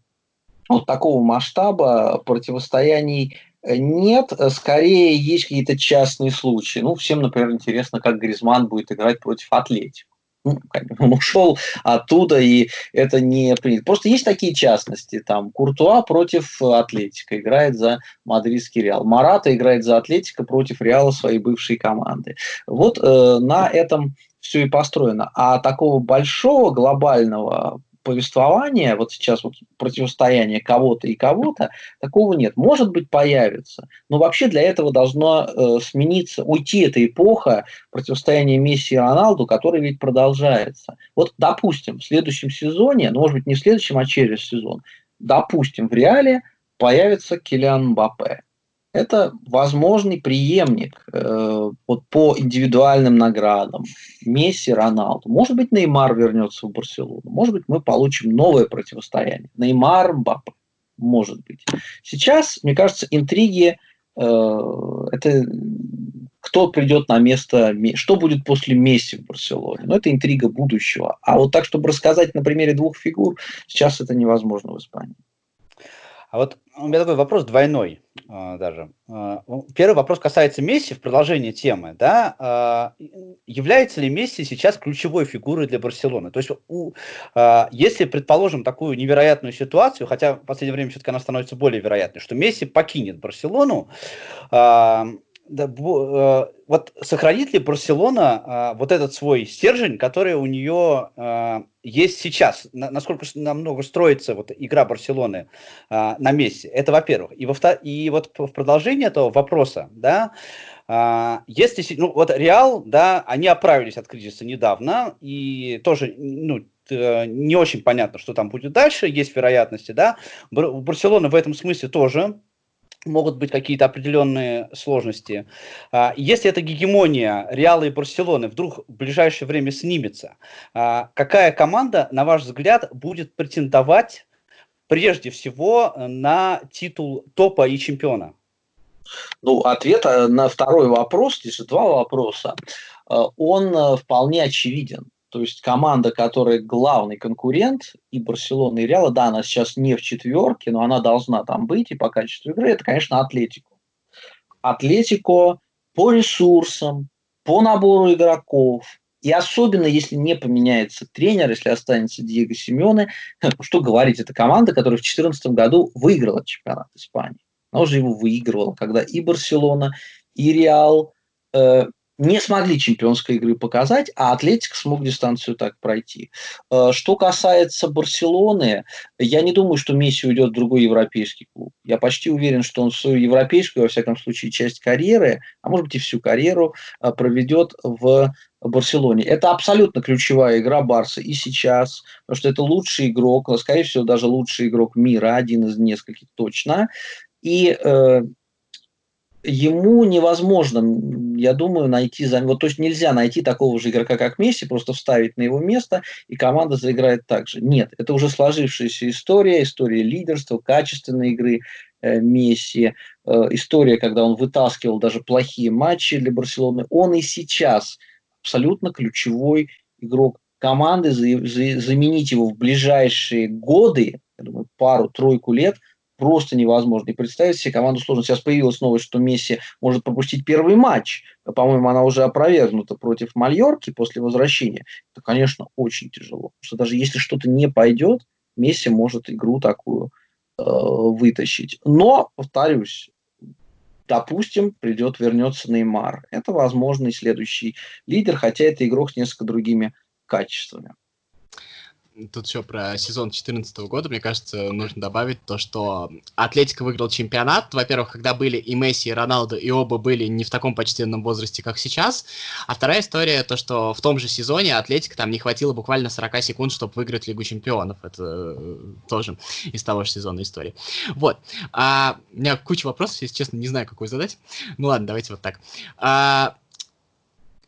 вот такого масштаба противостояний э, нет, э, скорее есть какие-то частные случаи. Ну, всем, например, интересно, как Гризман будет играть против Атлетики. Ну, он ушел оттуда, и это не принято. Просто есть такие частности. Там Куртуа против Атлетика играет за мадридский Реал. Марата играет за Атлетика против Реала своей бывшей команды. Вот э, на этом все и построено. А такого большого глобального повествования, вот сейчас вот противостояние кого-то и кого-то, такого нет. Может быть, появится. Но вообще для этого должно э, смениться, уйти эта эпоха противостояния Месси и Роналду, который ведь продолжается. Вот, допустим, в следующем сезоне, ну, может быть, не в следующем, а через сезон, допустим, в Реале появится Килиан Мбаппе это возможный преемник э, вот по индивидуальным наградам. Месси, Роналду. Может быть, Неймар вернется в Барселону. Может быть, мы получим новое противостояние. Неймар, Мбаппе. Может быть. Сейчас, мне кажется, интриги э, это кто придет на место, что будет после Месси в Барселоне. Но это интрига будущего. А вот так, чтобы рассказать на примере двух фигур, сейчас это невозможно в Испании. А вот у меня такой вопрос двойной а, даже. А, первый вопрос касается Месси в продолжении темы. Да? А, является ли Месси сейчас ключевой фигурой для Барселоны? То есть, у, если, предположим, такую невероятную ситуацию, хотя в последнее время все-таки она становится более вероятной, что Месси покинет Барселону, да, э, вот сохранит ли Барселона а, вот этот свой стержень, который у нее а, есть сейчас? На, насколько намного строится вот игра Барселоны на месте? Это во-первых. И, во и вот в продолжение этого вопроса, да, если, ну, вот Реал, да, они оправились от кризиса недавно, и тоже, ну, не очень понятно, что там будет дальше, есть вероятности, да. У Барселоны в этом смысле тоже могут быть какие-то определенные сложности. А, если эта гегемония Реала и Барселоны вдруг в ближайшее время снимется, а, какая команда, на ваш взгляд, будет претендовать прежде всего на титул топа и чемпиона? Ну, ответ э, на второй вопрос, здесь два вопроса, э, он э, вполне очевиден. То есть команда, которая главный конкурент и Барселона, и Реала, да, она сейчас не в четверке, но она должна там быть и по качеству игры, это, конечно, Атлетико. Атлетико по ресурсам, по набору игроков, и особенно, если не поменяется тренер, если останется Диего Симеоне, что говорить, это команда, которая в 2014 году выиграла чемпионат Испании. Она уже его выигрывала, когда и Барселона, и Реал э, не смогли чемпионской игры показать, а Атлетик смог дистанцию так пройти. Э, что касается Барселоны, я не думаю, что Месси уйдет в другой европейский клуб. Я почти уверен, что он свою европейскую, во всяком случае, часть карьеры, а может быть и всю карьеру, э, проведет в Барселоне. Это абсолютно ключевая игра Барса и сейчас, потому что это лучший игрок, скорее всего, даже лучший игрок мира, один из нескольких точно. И э, ему невозможно, я думаю, найти за вот, то есть нельзя найти такого же игрока, как Месси, просто вставить на его место, и команда заиграет так же. Нет, это уже сложившаяся история, история лидерства, качественной игры э, Месси, э, история, когда он вытаскивал даже плохие матчи для Барселоны. Он и сейчас абсолютно ключевой игрок команды, за, за, заменить его в ближайшие годы, я думаю, пару-тройку лет – просто невозможно. И представить себе команду сложно. Сейчас появилась новость, что Месси может пропустить первый матч. По-моему, она уже опровергнута против Мальорки после возвращения. Это, конечно, очень тяжело. Потому что даже если что-то не пойдет, Месси может игру такую э, вытащить. Но, повторюсь, допустим, придет, вернется Неймар. Это возможный следующий лидер, хотя это игрок с несколько другими качествами тут все про сезон 2014 года, мне кажется, нужно добавить то, что Атлетика выиграл чемпионат. Во-первых, когда были и Месси, и Роналдо, и оба были не в таком почтенном возрасте, как сейчас. А вторая история, то, что в том же сезоне Атлетика там не хватило буквально 40 секунд, чтобы выиграть Лигу чемпионов. Это э, тоже из того же сезона история. Вот. А, у меня куча вопросов, если честно, не знаю, какой задать. Ну ладно, давайте вот так. А,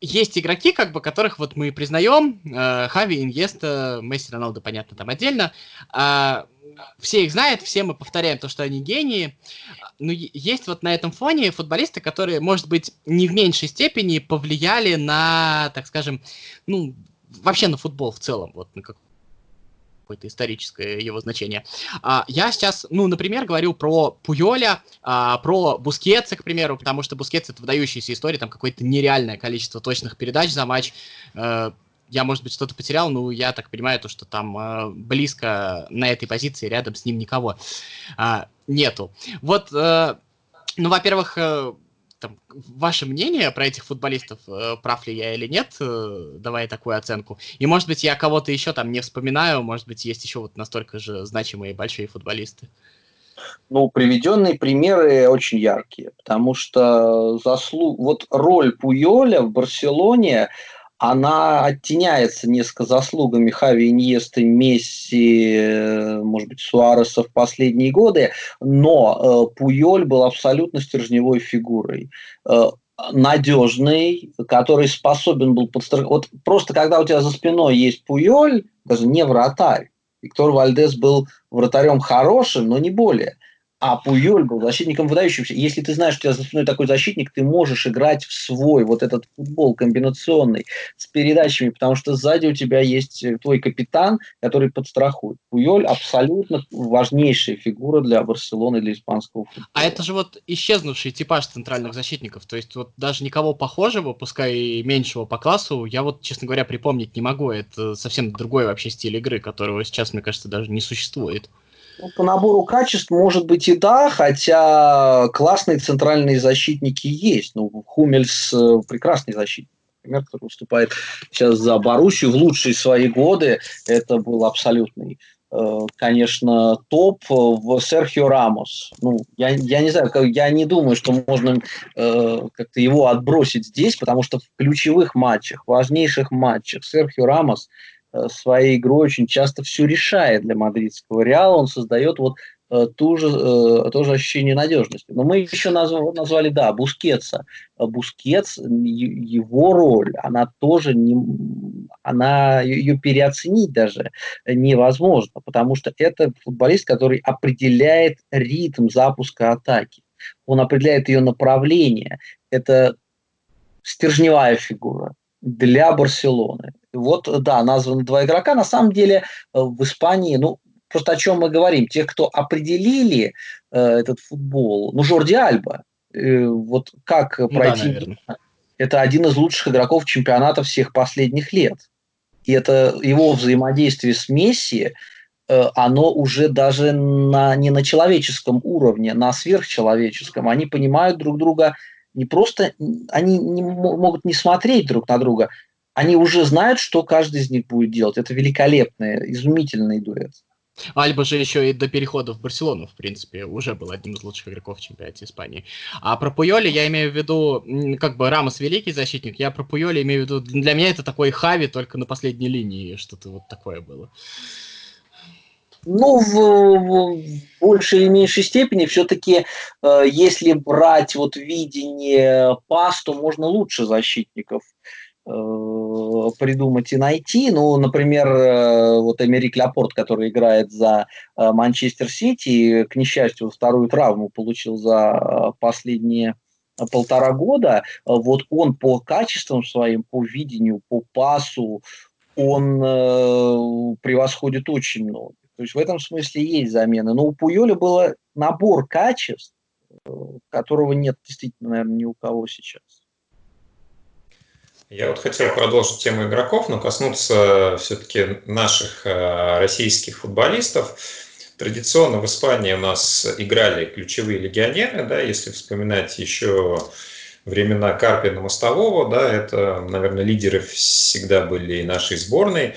есть игроки, как бы, которых вот мы признаем, э, Хави, Иньеста, Месси, Роналдо, понятно, там отдельно. Э, все их знают, все мы повторяем то, что они гении. Но есть вот на этом фоне футболисты, которые, может быть, не в меньшей степени повлияли на, так скажем, ну, вообще на футбол в целом, вот на как какое-то историческое его значение. А, я сейчас, ну, например, говорю про Пуйоля, а, про Бускетса, к примеру, потому что Бускетс это выдающаяся история, там какое-то нереальное количество точных передач за матч. Э, я, может быть, что-то потерял, но я так понимаю, то, что там э, близко на этой позиции рядом с ним никого э, нету. Вот, э, ну, во-первых, э, там, ваше мнение про этих футболистов, э, прав ли я или нет, э, давая такую оценку. И, может быть, я кого-то еще там не вспоминаю, может быть, есть еще вот настолько же значимые большие футболисты. Ну, приведенные примеры очень яркие, потому что заслуг... вот роль Пуйоля в Барселоне, она оттеняется несколько заслугами Хави Иньесты, Месси, может быть, Суареса в последние годы, но э, Пуйоль был абсолютно стержневой фигурой э, надежный, который способен был подстраховать. Вот просто когда у тебя за спиной есть Пуйоль, даже не вратарь, Виктор Вальдес был вратарем хорошим, но не более. А Пуйоль был защитником выдающимся. Если ты знаешь, что у тебя за такой защитник, ты можешь играть в свой вот этот футбол комбинационный с передачами, потому что сзади у тебя есть э, твой капитан, который подстрахует. Пуйоль абсолютно важнейшая фигура для Барселоны, для испанского футбола. А это же вот исчезнувший типаж центральных защитников. То есть вот даже никого похожего, пускай и меньшего по классу, я вот, честно говоря, припомнить не могу. Это совсем другой вообще стиль игры, которого сейчас, мне кажется, даже не существует. Ну, по набору качеств, может быть, и да, хотя классные центральные защитники есть. Ну, Хумельс э, прекрасный защитник например, который выступает сейчас за Боруссию в лучшие свои годы. Это был абсолютный, э, конечно, топ. В Серхио Рамос. Ну, я, я не знаю, я не думаю, что можно э, как-то его отбросить здесь, потому что в ключевых матчах, важнейших матчах Серхио Рамос – Э, своей игрой очень часто все решает для мадридского Реала. Он создает вот э, ту же, э, то же ощущение надежности. Но мы еще назвали, назвали да, Бускетса. Бускетс, его роль, она тоже не, она, ее переоценить даже невозможно, потому что это футболист, который определяет ритм запуска атаки. Он определяет ее направление. Это стержневая фигура для Барселоны. Вот, да, названы два игрока. На самом деле э, в Испании, ну, просто о чем мы говорим, те, кто определили э, этот футбол, ну, Жорди Альба, э, вот как ну, пройти... Да, это один из лучших игроков чемпионата всех последних лет. И это его взаимодействие с Месси, э, оно уже даже на, не на человеческом уровне, на сверхчеловеческом. Они понимают друг друга не просто, они не, могут не смотреть друг на друга, они уже знают, что каждый из них будет делать. Это великолепный, изумительный дуэт. Альба же еще и до перехода в Барселону, в принципе, уже был одним из лучших игроков в чемпионате Испании. А про Пуйоли я имею в виду, как бы Рамос великий защитник, я про Пуйоли имею в виду, для меня это такой Хави, только на последней линии что-то вот такое было. Ну, в, в большей или меньшей степени все-таки, э, если брать вот видение пас, то можно лучше защитников э, придумать и найти. Ну, например, э, вот Эмерик Ляпорт, который играет за э, Манчестер Сити, к несчастью, вторую травму получил за э, последние полтора года. Вот он по качествам своим, по видению, по пасу, он э, превосходит очень много. То есть в этом смысле есть замена. Но у Пуйоля был набор качеств, э, которого нет действительно, наверное, ни у кого сейчас. Я вот хотел продолжить тему игроков, но коснуться все-таки наших э, российских футболистов. Традиционно в Испании у нас играли ключевые легионеры, да, если вспоминать еще времена Карпина Мостового, да, это, наверное, лидеры всегда были нашей сборной.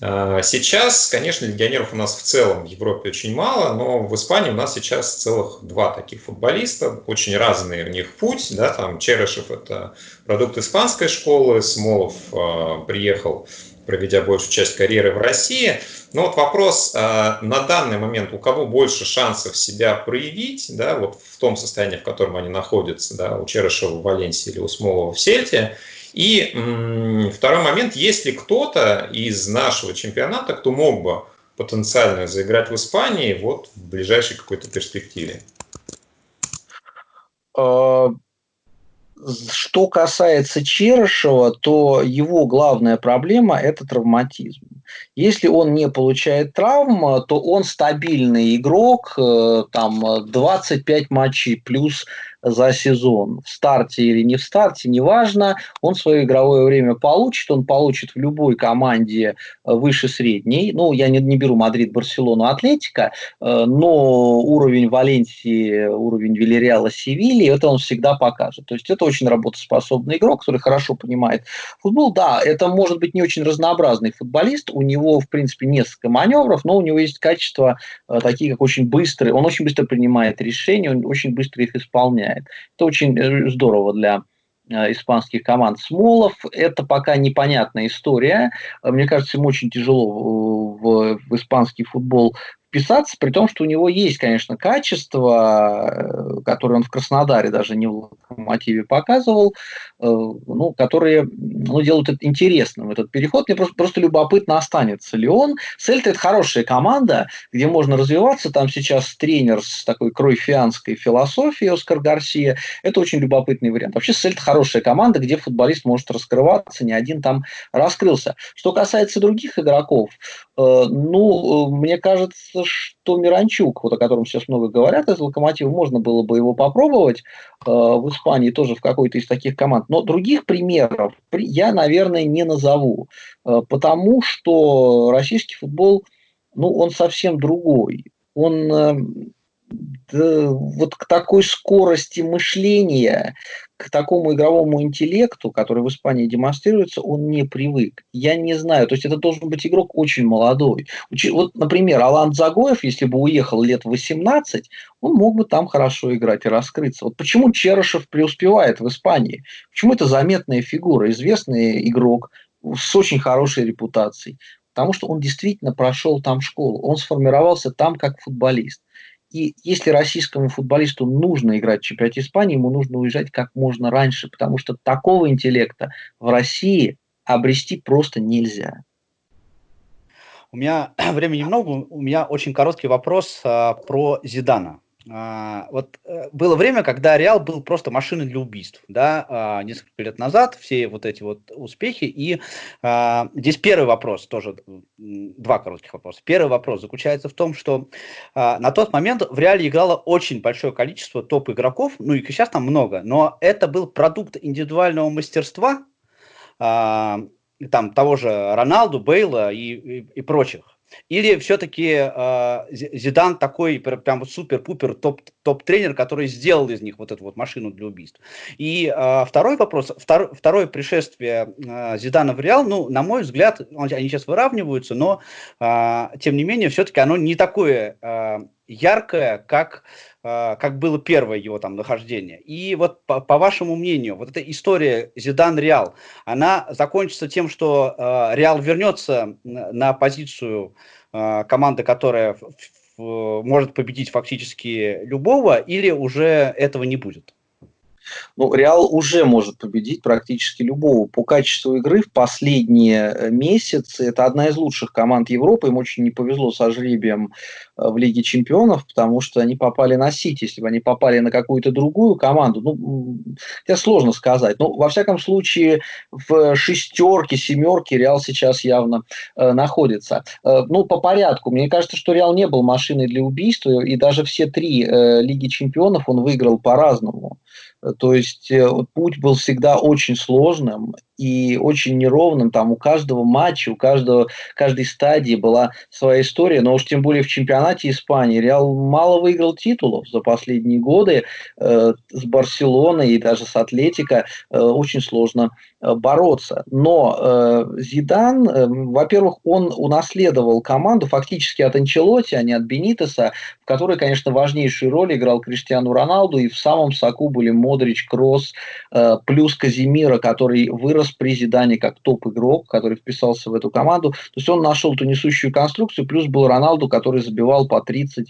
А, сейчас, конечно, легионеров у нас в целом в Европе очень мало, но в Испании у нас сейчас целых два таких футболиста, очень разный у них путь, да, там Черышев это продукт испанской школы, Смолов э, приехал, проведя большую часть карьеры в России. Но вот вопрос э, на данный момент, у кого больше шансов себя проявить, да, вот в том состоянии, в котором они находятся, да, у Черышева в Валенсии или у Смолова в Сельте, и второй момент, есть ли кто-то из нашего чемпионата, кто мог бы потенциально заиграть в Испании вот в ближайшей какой-то перспективе? А, что касается Черышева, то его главная проблема – это травматизм. Если он не получает травм, то он стабильный игрок, э, там 25 матчей плюс за сезон, в старте или не в старте, неважно, он свое игровое время получит, он получит в любой команде э, выше средней, ну, я не, не беру Мадрид, Барселону, Атлетика, э, но уровень Валенсии, уровень Вильяреала, Севильи, это он всегда покажет. То есть это очень работоспособный игрок, который хорошо понимает футбол. Да, это может быть не очень разнообразный футболист, у него, в принципе, несколько маневров, но у него есть качества э, такие, как очень быстрые, он очень быстро принимает решения, он очень быстро их исполняет выполняет. Это очень э, здорово для э, испанских команд. Смолов – это пока непонятная история. Мне кажется, ему очень тяжело в, в испанский футбол вписаться, при том, что у него есть, конечно, качество, э, которое он в Краснодаре, даже не в «Локомотиве» показывал, э, ну, которые ну, делают это интересным, этот переход. Мне просто, просто любопытно, останется ли он. Сельта – это хорошая команда, где можно развиваться. Там сейчас тренер с такой кройфианской философией Оскар Гарсия. Это очень любопытный вариант. Вообще Сельта – хорошая команда, где футболист может раскрываться, ни один там раскрылся. Что касается других игроков, э, ну, мне кажется, что Миранчук, вот о котором сейчас много говорят из «Локомотива», можно было бы его попробовать э, в Испании тоже в какой-то из таких команд. Но других примеров я, наверное, не назову, э, потому что российский футбол, ну, он совсем другой. Он да, вот к такой скорости мышления, к такому игровому интеллекту, который в Испании демонстрируется, он не привык. Я не знаю, то есть это должен быть игрок очень молодой. Вот, например, Алан Загоев, если бы уехал лет 18, он мог бы там хорошо играть и раскрыться. Вот почему Черышев преуспевает в Испании? Почему это заметная фигура, известный игрок с очень хорошей репутацией? Потому что он действительно прошел там школу, он сформировался там как футболист. И если российскому футболисту нужно играть в чемпионате Испании, ему нужно уезжать как можно раньше, потому что такого интеллекта в России обрести просто нельзя. У меня времени много, у меня очень короткий вопрос а, про Зидана. А, вот э, было время, когда Реал был просто машиной для убийств, да, а, несколько лет назад, все вот эти вот успехи, и а, здесь первый вопрос, тоже два коротких вопроса. Первый вопрос заключается в том, что на тот момент в Реале играло очень большое количество топ-игроков, ну и сейчас там много, но это был продукт индивидуального мастерства, там того же Роналду, Бейла и, и, и прочих. Или все-таки э, Зидан такой прям супер-пупер топ-тренер, который сделал из них вот эту вот машину для убийств. И э, второй вопрос, втор, второе пришествие э, Зидана в Реал, ну, на мой взгляд, он, они сейчас выравниваются, но э, тем не менее все-таки оно не такое э, яркое, как а, как было первое его там нахождение. И вот по, по вашему мнению, вот эта история Зидан Реал, она закончится тем, что э, Реал вернется на позицию э, команды, которая в, в, может победить фактически любого, или уже этого не будет? Ну, Реал уже может победить практически любого. По качеству игры в последние э, месяцы это одна из лучших команд Европы. Им очень не повезло со жребием э, в Лиге Чемпионов, потому что они попали на Сити. Если бы они попали на какую-то другую команду, ну, это сложно сказать. Но, во всяком случае, в шестерке, семерке Реал сейчас явно э, находится. Э, ну, по порядку. Мне кажется, что Реал не был машиной для убийства, и даже все три э, Лиги Чемпионов он выиграл по-разному. То есть э, путь был всегда очень сложным и очень неровным. Там у каждого матча, у каждого, каждой стадии была своя история. Но уж тем более в чемпионате Испании Реал мало выиграл титулов за последние годы. Э, с Барселоной и даже с Атлетико э, очень сложно э, бороться. Но э, Зидан, э, во-первых, он унаследовал команду фактически от Анчелоти, а не от Бенитеса, в которой, конечно, важнейшую роль играл Криштиану Роналду, и в самом соку были Модрич, Кросс, э, плюс Казимира, который вырос при Зидане как топ-игрок, который вписался в эту команду. То есть он нашел ту несущую конструкцию, плюс был Роналду, который забивал по 30-40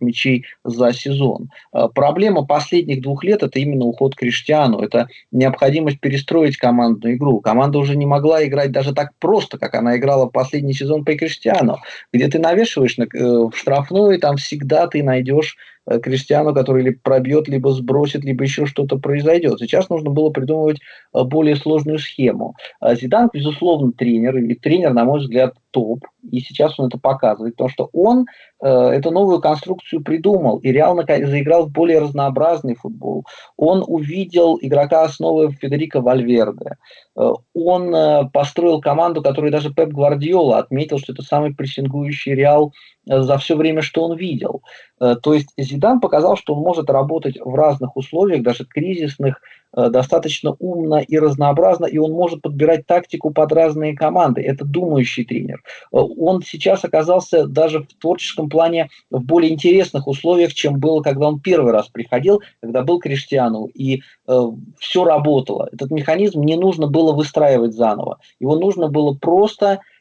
мячей за сезон. Э, проблема последних двух лет – это именно уход Криштиану, это необходимость перестроить командную игру. Команда уже не могла играть даже так просто, как она играла в последний сезон при Криштиану, где ты навешиваешь на, э, в штрафную, и там всегда ты найдешь Криштиану, который либо пробьет, либо сбросит, либо еще что-то произойдет. Сейчас нужно было придумывать э, более сложную схему. А Зидан, безусловно, тренер, и тренер, на мой взгляд, топ, и сейчас он это показывает, потому что он э, эту новую конструкцию придумал и реально заиграл в более разнообразный футбол. Он увидел игрока основы Федерико Вальверде. Э, он э, построил команду, которую даже Пеп Гвардиола отметил, что это самый прессингующий Реал э, за все время, что он видел. Э, то есть Зидан показал, что он может работать в разных условиях, даже кризисных, достаточно умно и разнообразно, и он может подбирать тактику под разные команды. Это думающий тренер. Э, он сейчас оказался даже в творческом плане в более интересных условиях, чем было, когда он первый раз приходил, когда был Криштиану, и э, все работало. Этот механизм не нужно было выстраивать заново. Его нужно было просто э,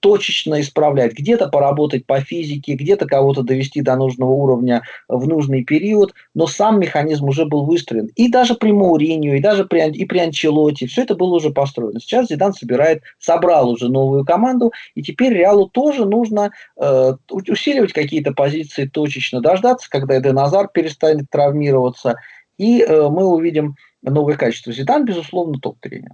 точечно исправлять, где-то поработать по физике, где-то кого-то довести до нужного уровня в нужный период, но сам механизм уже был выстроен. И даже при Мауринью, и даже при, и при Анчелоте, все это было уже построено. Сейчас Зидан собирает, собрал уже новую команду, и теперь Реалу тоже нужно э, усиливать какие-то позиции точечно, дождаться, когда Эден Азар перестанет травмироваться, и э, мы увидим новое качество. Зидан, безусловно, топ-тренер.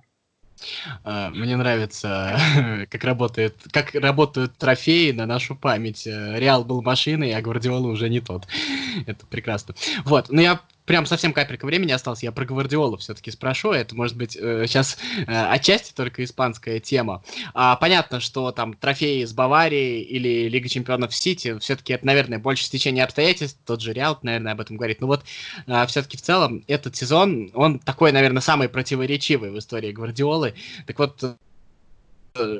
А, мне нравится, как работает, как работают трофеи на нашу память. Реал был машиной, а Гвардиола уже не тот. Это прекрасно. Вот, но я прям совсем капелька времени осталось, я про Гвардиолу все-таки спрошу. Это может быть э, сейчас э, отчасти только испанская тема. А, понятно, что там трофеи с Баварией или Лига Чемпионов Сити, все-таки это, наверное, больше стечение обстоятельств. Тот же Реал, наверное, об этом говорит. Но вот э, все-таки в целом этот сезон, он такой, наверное, самый противоречивый в истории Гвардиолы. Так вот,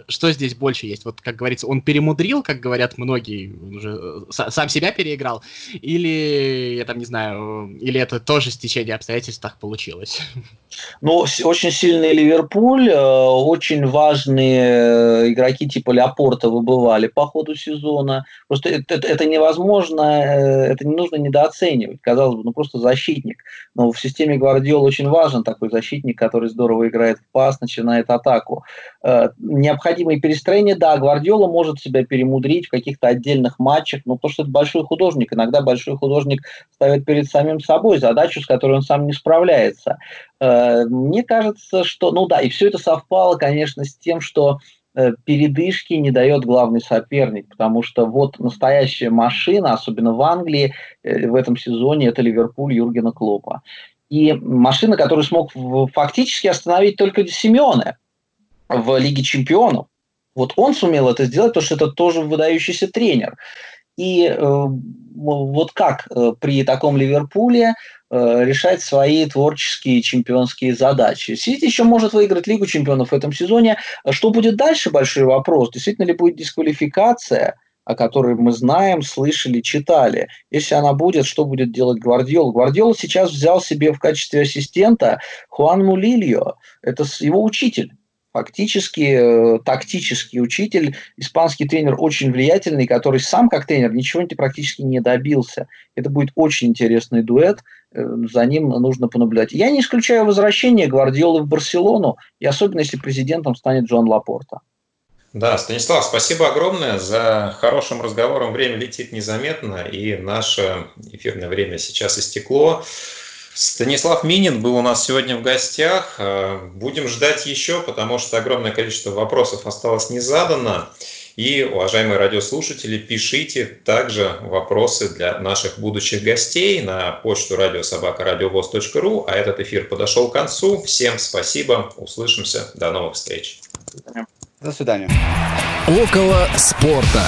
что здесь больше есть? Вот, как говорится, он перемудрил, как говорят многие, он уже э, сам себя переиграл, или, я там не знаю, или это тоже стечение обстоятельств так получилось? Ну, очень сильный Ливерпуль, э, очень важные э, игроки типа Леопорта выбывали по ходу сезона. Просто это, это невозможно, это не нужно недооценивать. Казалось бы, ну просто защитник. Но в системе Гвардиол очень важен такой защитник, который здорово играет в пас, начинает атаку необходимые перестроения, да, Гвардиола может себя перемудрить в каких-то отдельных матчах, но то, что это большой художник, иногда большой художник ставит перед самим собой задачу, с которой он сам не справляется. Э, мне кажется, что, ну да, и все это совпало, конечно, с тем, что э, передышки не дает главный соперник, потому что вот настоящая машина, особенно в Англии э, в этом сезоне, это Ливерпуль Юргена Клопа. И машина, которую смог фактически остановить только Симеоне в Лиге Чемпионов. Вот он сумел это сделать, потому что это тоже выдающийся тренер. И э, вот как э, при таком Ливерпуле э, решать свои творческие чемпионские задачи. Сити еще может выиграть Лигу чемпионов в этом сезоне. Что будет дальше, большой вопрос. Действительно ли будет дисквалификация, о которой мы знаем, слышали, читали. Если она будет, что будет делать Гвардиол? Гвардиол сейчас взял себе в качестве ассистента Хуан Мулильо. Это его учитель фактически э, тактический учитель, испанский тренер очень влиятельный, который сам как тренер ничего практически не добился. Это будет очень интересный дуэт, э, за ним нужно понаблюдать. Я не исключаю возвращение Гвардиолы в Барселону, и особенно если президентом станет Джон Лапорта. Да, Станислав, спасибо огромное за хорошим разговором. Время летит незаметно, и наше эфирное время сейчас истекло. Станислав Минин был у нас сегодня в гостях. Э, будем ждать еще, потому что огромное количество вопросов осталось не задано. И, уважаемые радиослушатели, пишите также вопросы для наших будущих гостей на почту радиособакарадиовоз.ру. А этот эфир подошел к концу. Всем спасибо. Услышимся. До новых встреч. До свидания. Около спорта.